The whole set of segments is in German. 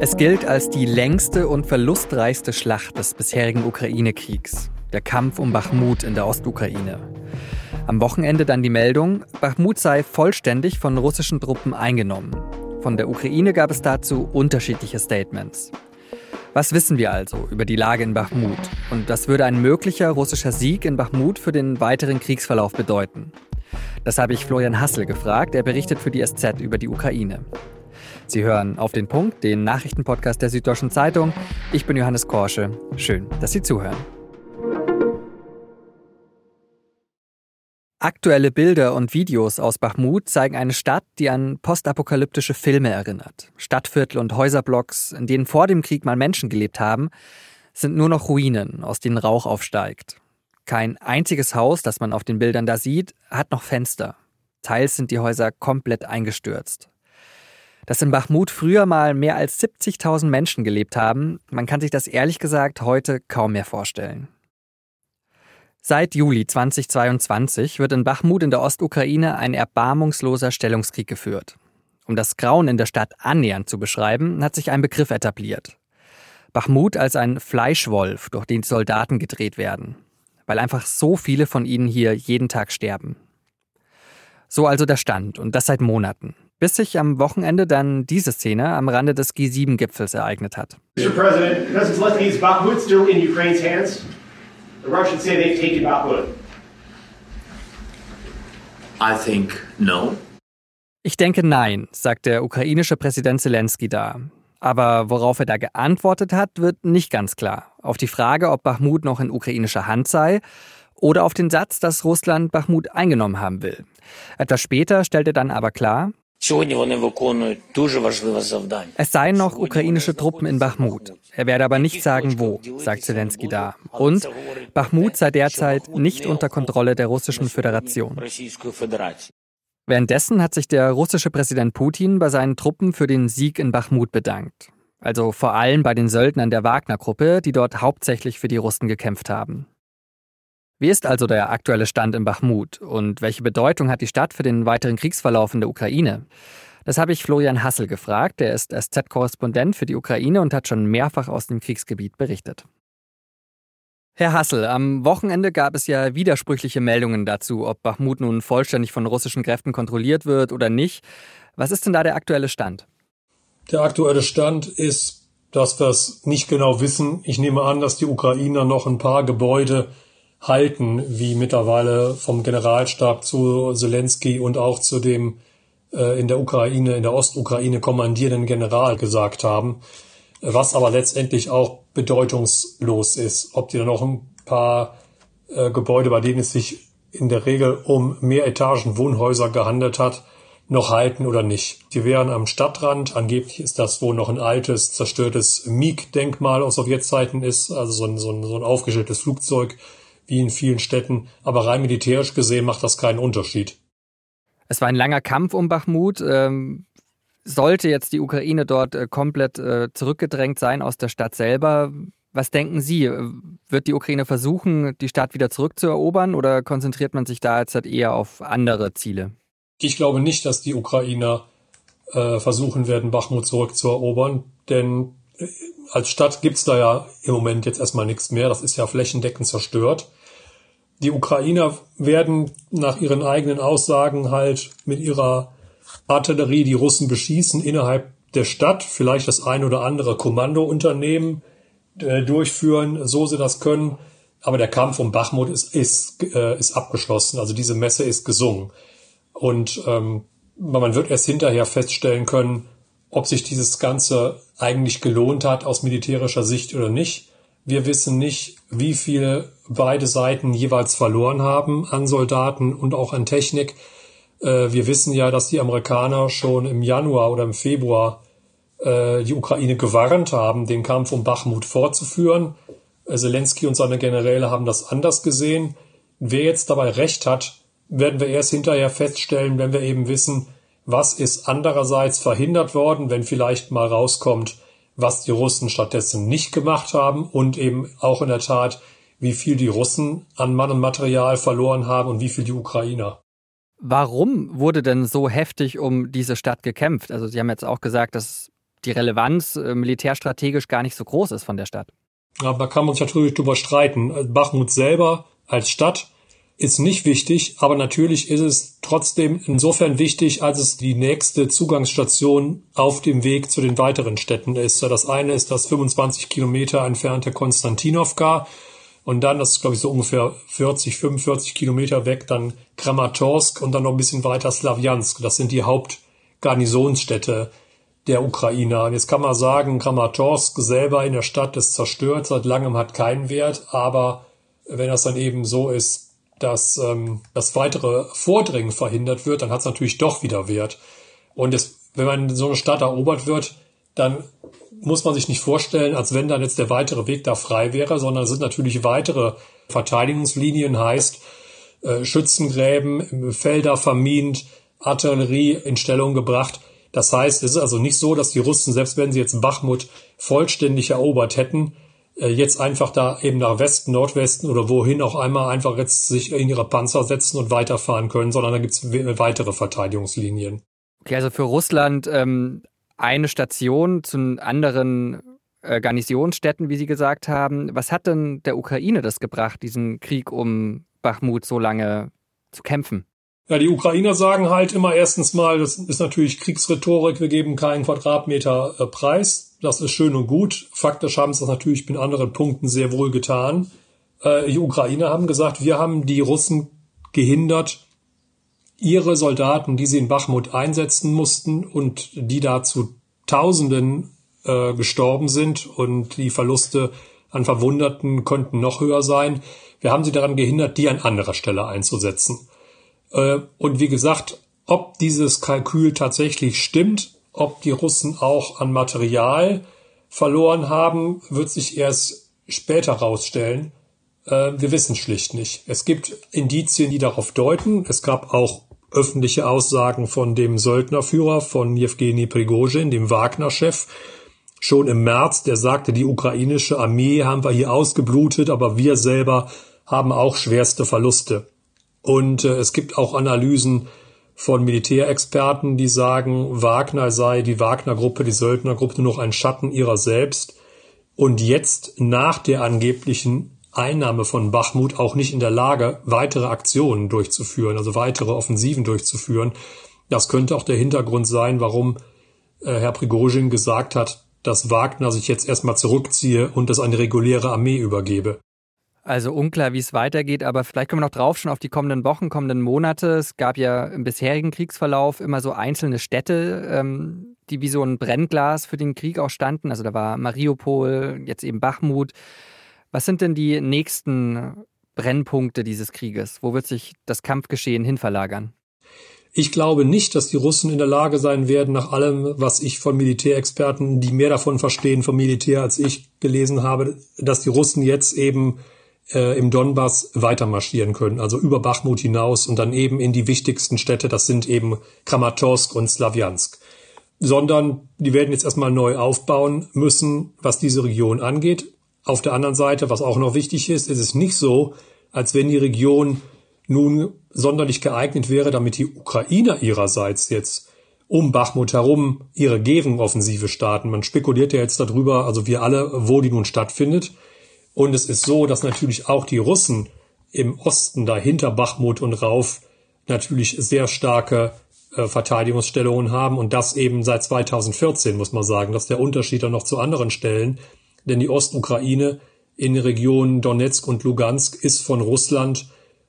Es gilt als die längste und verlustreichste Schlacht des bisherigen Ukraine-Kriegs. Der Kampf um Bachmut in der Ostukraine. Am Wochenende dann die Meldung, Bachmut sei vollständig von russischen Truppen eingenommen. Von der Ukraine gab es dazu unterschiedliche Statements. Was wissen wir also über die Lage in Bachmut? Und was würde ein möglicher russischer Sieg in Bachmut für den weiteren Kriegsverlauf bedeuten? Das habe ich Florian Hassel gefragt. Er berichtet für die SZ über die Ukraine. Sie hören auf den Punkt, den Nachrichtenpodcast der Süddeutschen Zeitung. Ich bin Johannes Korsche. Schön, dass Sie zuhören. Aktuelle Bilder und Videos aus Bachmut zeigen eine Stadt, die an postapokalyptische Filme erinnert. Stadtviertel und Häuserblocks, in denen vor dem Krieg mal Menschen gelebt haben, sind nur noch Ruinen, aus denen Rauch aufsteigt. Kein einziges Haus, das man auf den Bildern da sieht, hat noch Fenster. Teils sind die Häuser komplett eingestürzt dass in Bachmut früher mal mehr als 70.000 Menschen gelebt haben, man kann sich das ehrlich gesagt heute kaum mehr vorstellen. Seit Juli 2022 wird in Bachmut in der Ostukraine ein erbarmungsloser Stellungskrieg geführt. Um das Grauen in der Stadt annähernd zu beschreiben, hat sich ein Begriff etabliert. Bachmut als ein Fleischwolf, durch den Soldaten gedreht werden, weil einfach so viele von ihnen hier jeden Tag sterben. So also der Stand und das seit Monaten bis sich am Wochenende dann diese Szene am Rande des G7-Gipfels ereignet hat. Mr. President, doesn't Zelensky's Bakhmut still in Ukraine's hands? The Russians say they've taken Bakhmut. I think no. Ich denke nein, sagt der ukrainische Präsident Zelensky da. Aber worauf er da geantwortet hat, wird nicht ganz klar. Auf die Frage, ob Bachmut noch in ukrainischer Hand sei oder auf den Satz, dass Russland Bachmut eingenommen haben will. Etwas später stellt er dann aber klar, es seien noch ukrainische Truppen in Bachmut. Er werde aber nicht sagen, wo, sagt Zelensky da. Und Bachmut sei derzeit nicht unter Kontrolle der Russischen Föderation. Währenddessen hat sich der russische Präsident Putin bei seinen Truppen für den Sieg in Bachmut bedankt. Also vor allem bei den Söldnern der Wagner-Gruppe, die dort hauptsächlich für die Russen gekämpft haben. Wie ist also der aktuelle Stand in Bachmut und welche Bedeutung hat die Stadt für den weiteren Kriegsverlauf in der Ukraine? Das habe ich Florian Hassel gefragt. Der ist SZ-Korrespondent für die Ukraine und hat schon mehrfach aus dem Kriegsgebiet berichtet. Herr Hassel, am Wochenende gab es ja widersprüchliche Meldungen dazu, ob Bachmut nun vollständig von russischen Kräften kontrolliert wird oder nicht. Was ist denn da der aktuelle Stand? Der aktuelle Stand ist, dass wir es nicht genau wissen. Ich nehme an, dass die Ukrainer noch ein paar Gebäude halten, wie mittlerweile vom Generalstab zu Zelensky und auch zu dem äh, in der Ukraine, in der Ostukraine kommandierenden General gesagt haben, was aber letztendlich auch bedeutungslos ist. Ob die dann noch ein paar äh, Gebäude, bei denen es sich in der Regel um Mehretagen Wohnhäuser gehandelt hat, noch halten oder nicht. Die wären am Stadtrand. Angeblich ist das wohl noch ein altes, zerstörtes MiG-Denkmal aus Sowjetzeiten ist, also so ein, so ein, so ein aufgestelltes Flugzeug, wie in vielen Städten, aber rein militärisch gesehen macht das keinen Unterschied. Es war ein langer Kampf um Bachmut. Ähm, sollte jetzt die Ukraine dort äh, komplett äh, zurückgedrängt sein aus der Stadt selber, was denken Sie? Wird die Ukraine versuchen, die Stadt wieder zurückzuerobern oder konzentriert man sich da jetzt halt eher auf andere Ziele? Ich glaube nicht, dass die Ukrainer äh, versuchen werden, Bachmut zurückzuerobern, denn äh, als Stadt gibt's da ja im Moment jetzt erstmal nichts mehr. Das ist ja flächendeckend zerstört. Die Ukrainer werden nach ihren eigenen Aussagen halt mit ihrer Artillerie die Russen beschießen innerhalb der Stadt, vielleicht das ein oder andere Kommandounternehmen äh, durchführen, so sie das können. Aber der Kampf um Bachmut ist, ist, äh, ist abgeschlossen. Also diese Messe ist gesungen. Und ähm, man wird erst hinterher feststellen können, ob sich dieses Ganze eigentlich gelohnt hat aus militärischer Sicht oder nicht. Wir wissen nicht, wie viel beide Seiten jeweils verloren haben an Soldaten und auch an Technik. Äh, wir wissen ja, dass die Amerikaner schon im Januar oder im Februar äh, die Ukraine gewarnt haben, den Kampf um Bachmut fortzuführen. Äh, Zelensky und seine Generäle haben das anders gesehen. Wer jetzt dabei recht hat, werden wir erst hinterher feststellen, wenn wir eben wissen, was ist andererseits verhindert worden, wenn vielleicht mal rauskommt, was die Russen stattdessen nicht gemacht haben und eben auch in der Tat, wie viel die Russen an Mann und Material verloren haben und wie viel die Ukrainer. Warum wurde denn so heftig um diese Stadt gekämpft? Also Sie haben jetzt auch gesagt, dass die Relevanz äh, militärstrategisch gar nicht so groß ist von der Stadt. Aber da kann man sich natürlich drüber streiten. Bachmut selber als Stadt ist nicht wichtig, aber natürlich ist es trotzdem insofern wichtig, als es die nächste Zugangsstation auf dem Weg zu den weiteren Städten ist. Das eine ist das 25 Kilometer entfernte Konstantinowka und dann, das ist glaube ich so ungefähr 40, 45 Kilometer weg, dann Kramatorsk und dann noch ein bisschen weiter Slavjansk. Das sind die Hauptgarnisonsstädte der Ukrainer. Und jetzt kann man sagen, Kramatorsk selber in der Stadt ist zerstört, seit langem hat keinen Wert, aber wenn das dann eben so ist, dass ähm, das weitere Vordringen verhindert wird, dann hat es natürlich doch wieder Wert. Und es, wenn man so eine Stadt erobert wird, dann muss man sich nicht vorstellen, als wenn dann jetzt der weitere Weg da frei wäre, sondern es sind natürlich weitere Verteidigungslinien, heißt äh, Schützengräben, Felder vermint, Artillerie in Stellung gebracht. Das heißt, es ist also nicht so, dass die Russen, selbst wenn sie jetzt Bachmut vollständig erobert hätten, äh, jetzt einfach da eben nach Westen, Nordwesten oder wohin auch einmal einfach jetzt sich in ihre Panzer setzen und weiterfahren können, sondern da gibt es weitere Verteidigungslinien. Okay, also für Russland ähm, eine Station zu anderen äh, Garnisonsstädten, wie Sie gesagt haben. Was hat denn der Ukraine das gebracht, diesen Krieg um Bachmut so lange zu kämpfen? Ja, die Ukrainer sagen halt immer erstens mal, das ist natürlich Kriegsrhetorik, wir geben keinen Quadratmeter äh, Preis. Das ist schön und gut. Faktisch haben sie das natürlich in anderen Punkten sehr wohl getan. Äh, die Ukrainer haben gesagt, wir haben die Russen gehindert, ihre Soldaten, die sie in Bachmut einsetzen mussten und die da zu Tausenden äh, gestorben sind und die Verluste an Verwundeten könnten noch höher sein. Wir haben sie daran gehindert, die an anderer Stelle einzusetzen. Äh, und wie gesagt, ob dieses Kalkül tatsächlich stimmt, ob die Russen auch an Material verloren haben, wird sich erst später rausstellen. Äh, wir wissen schlicht nicht. Es gibt Indizien, die darauf deuten. Es gab auch öffentliche Aussagen von dem Söldnerführer von Jewgeni Prigozhin, dem Wagner-Chef, schon im März, der sagte, die ukrainische Armee haben wir hier ausgeblutet, aber wir selber haben auch schwerste Verluste. Und äh, es gibt auch Analysen von Militärexperten, die sagen, Wagner sei die Wagner-Gruppe, die Söldnergruppe nur noch ein Schatten ihrer selbst und jetzt nach der angeblichen Einnahme von Bachmut auch nicht in der Lage, weitere Aktionen durchzuführen, also weitere Offensiven durchzuführen. Das könnte auch der Hintergrund sein, warum äh, Herr Prigozhin gesagt hat, dass Wagner sich jetzt erstmal zurückziehe und es eine reguläre Armee übergebe. Also unklar, wie es weitergeht, aber vielleicht können wir noch drauf schon auf die kommenden Wochen, kommenden Monate. Es gab ja im bisherigen Kriegsverlauf immer so einzelne Städte, ähm, die wie so ein Brennglas für den Krieg auch standen. Also da war Mariupol, jetzt eben Bachmut. Was sind denn die nächsten Brennpunkte dieses Krieges? Wo wird sich das Kampfgeschehen hinverlagern? Ich glaube nicht, dass die Russen in der Lage sein werden, nach allem, was ich von Militärexperten, die mehr davon verstehen vom Militär als ich gelesen habe, dass die Russen jetzt eben äh, im Donbass weitermarschieren können, also über Bachmut hinaus und dann eben in die wichtigsten Städte, das sind eben Kramatorsk und Slavjansk. Sondern die werden jetzt erstmal neu aufbauen müssen, was diese Region angeht. Auf der anderen Seite, was auch noch wichtig ist, ist es nicht so, als wenn die Region nun sonderlich geeignet wäre, damit die Ukrainer ihrerseits jetzt um Bachmut herum ihre Gegenoffensive starten. Man spekuliert ja jetzt darüber, also wir alle, wo die nun stattfindet. Und es ist so, dass natürlich auch die Russen im Osten dahinter Bachmut und Rauf natürlich sehr starke äh, Verteidigungsstellungen haben und das eben seit 2014, muss man sagen. Das ist der Unterschied dann noch zu anderen Stellen, denn die Ostukraine in den Regionen Donetsk und Lugansk ist von Russland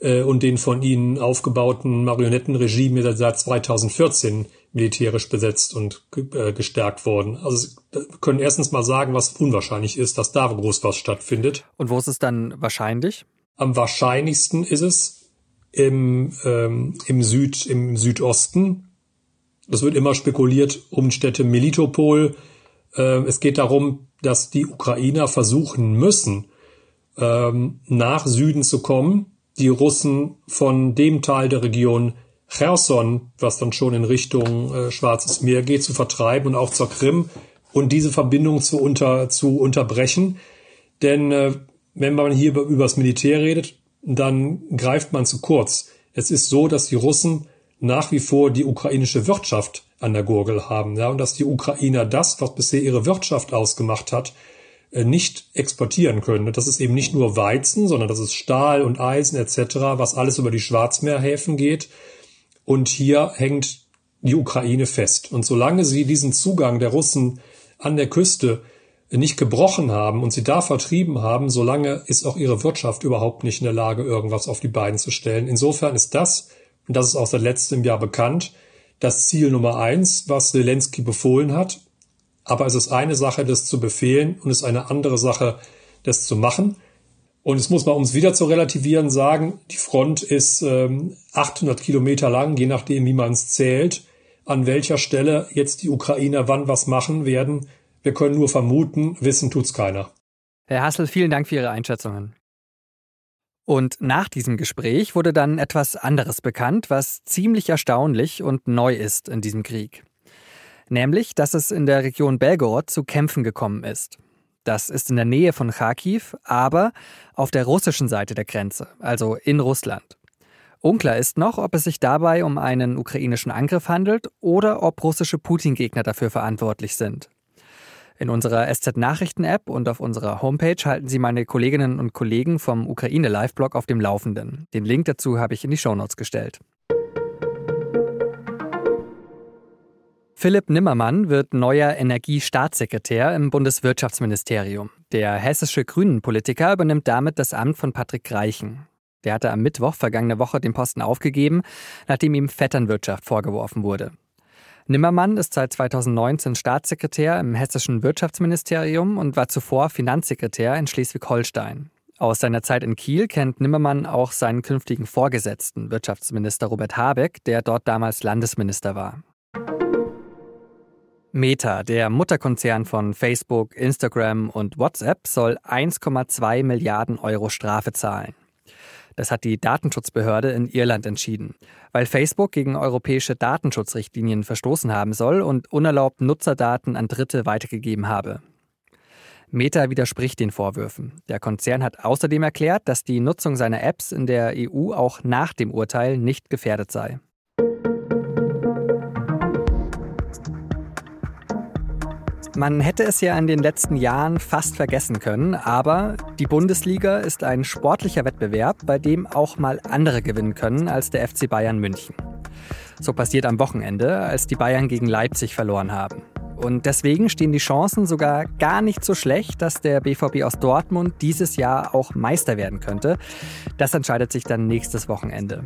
äh, und den von ihnen aufgebauten Marionettenregime seit 2014 militärisch besetzt und äh, gestärkt worden. Also wir können erstens mal sagen, was unwahrscheinlich ist, dass da groß was stattfindet. Und wo ist es dann wahrscheinlich? Am wahrscheinlichsten ist es im, ähm, im Süd, im Südosten. Das wird immer spekuliert um Städte Melitopol. Ähm, es geht darum, dass die Ukrainer versuchen müssen, ähm, nach Süden zu kommen, die Russen von dem Teil der Region Cherson, was dann schon in Richtung äh, Schwarzes Meer geht, zu vertreiben und auch zur Krim und diese Verbindung zu, unter, zu unterbrechen. Denn äh, wenn man hier über, über das Militär redet, dann greift man zu kurz. Es ist so, dass die Russen nach wie vor die ukrainische Wirtschaft an der Gurgel haben, ja, und dass die Ukrainer das, was bisher ihre Wirtschaft ausgemacht hat, äh, nicht exportieren können. Das ist eben nicht nur Weizen, sondern das ist Stahl und Eisen etc., was alles über die Schwarzmeerhäfen geht. Und hier hängt die Ukraine fest. Und solange sie diesen Zugang der Russen an der Küste nicht gebrochen haben und sie da vertrieben haben, solange ist auch ihre Wirtschaft überhaupt nicht in der Lage, irgendwas auf die Beine zu stellen. Insofern ist das, und das ist auch seit letztem Jahr bekannt, das Ziel Nummer eins, was Zelensky befohlen hat. Aber es ist eine Sache, das zu befehlen und es ist eine andere Sache, das zu machen. Und es muss man, um es wieder zu relativieren, sagen, die Front ist ähm, 800 Kilometer lang, je nachdem, wie man es zählt. An welcher Stelle jetzt die Ukrainer wann was machen werden, wir können nur vermuten, wissen tut's keiner. Herr Hassel, vielen Dank für Ihre Einschätzungen. Und nach diesem Gespräch wurde dann etwas anderes bekannt, was ziemlich erstaunlich und neu ist in diesem Krieg. Nämlich, dass es in der Region Belgorod zu Kämpfen gekommen ist. Das ist in der Nähe von Kharkiv, aber auf der russischen Seite der Grenze, also in Russland. Unklar ist noch, ob es sich dabei um einen ukrainischen Angriff handelt oder ob russische Putin-Gegner dafür verantwortlich sind. In unserer SZ-Nachrichten-App und auf unserer Homepage halten Sie meine Kolleginnen und Kollegen vom Ukraine-Live-Blog auf dem Laufenden. Den Link dazu habe ich in die Shownotes gestellt. Philipp Nimmermann wird neuer Energiestaatssekretär im Bundeswirtschaftsministerium. Der hessische Grünen-Politiker übernimmt damit das Amt von Patrick Reichen. Der hatte am Mittwoch vergangene Woche den Posten aufgegeben, nachdem ihm Vetternwirtschaft vorgeworfen wurde. Nimmermann ist seit 2019 Staatssekretär im hessischen Wirtschaftsministerium und war zuvor Finanzsekretär in Schleswig-Holstein. Aus seiner Zeit in Kiel kennt Nimmermann auch seinen künftigen Vorgesetzten, Wirtschaftsminister Robert Habeck, der dort damals Landesminister war. Meta, der Mutterkonzern von Facebook, Instagram und WhatsApp, soll 1,2 Milliarden Euro Strafe zahlen. Das hat die Datenschutzbehörde in Irland entschieden, weil Facebook gegen europäische Datenschutzrichtlinien verstoßen haben soll und unerlaubt Nutzerdaten an Dritte weitergegeben habe. Meta widerspricht den Vorwürfen. Der Konzern hat außerdem erklärt, dass die Nutzung seiner Apps in der EU auch nach dem Urteil nicht gefährdet sei. Man hätte es ja in den letzten Jahren fast vergessen können, aber die Bundesliga ist ein sportlicher Wettbewerb, bei dem auch mal andere gewinnen können als der FC Bayern München. So passiert am Wochenende, als die Bayern gegen Leipzig verloren haben. Und deswegen stehen die Chancen sogar gar nicht so schlecht, dass der BVB aus Dortmund dieses Jahr auch Meister werden könnte. Das entscheidet sich dann nächstes Wochenende.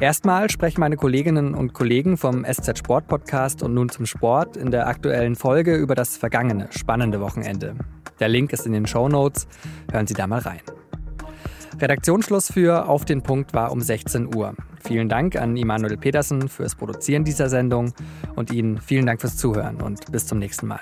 Erstmal sprechen meine Kolleginnen und Kollegen vom SZ Sport Podcast und nun zum Sport in der aktuellen Folge über das vergangene spannende Wochenende. Der Link ist in den Show Notes. Hören Sie da mal rein. Redaktionsschluss für Auf den Punkt war um 16 Uhr. Vielen Dank an Immanuel Petersen fürs Produzieren dieser Sendung und Ihnen vielen Dank fürs Zuhören und bis zum nächsten Mal.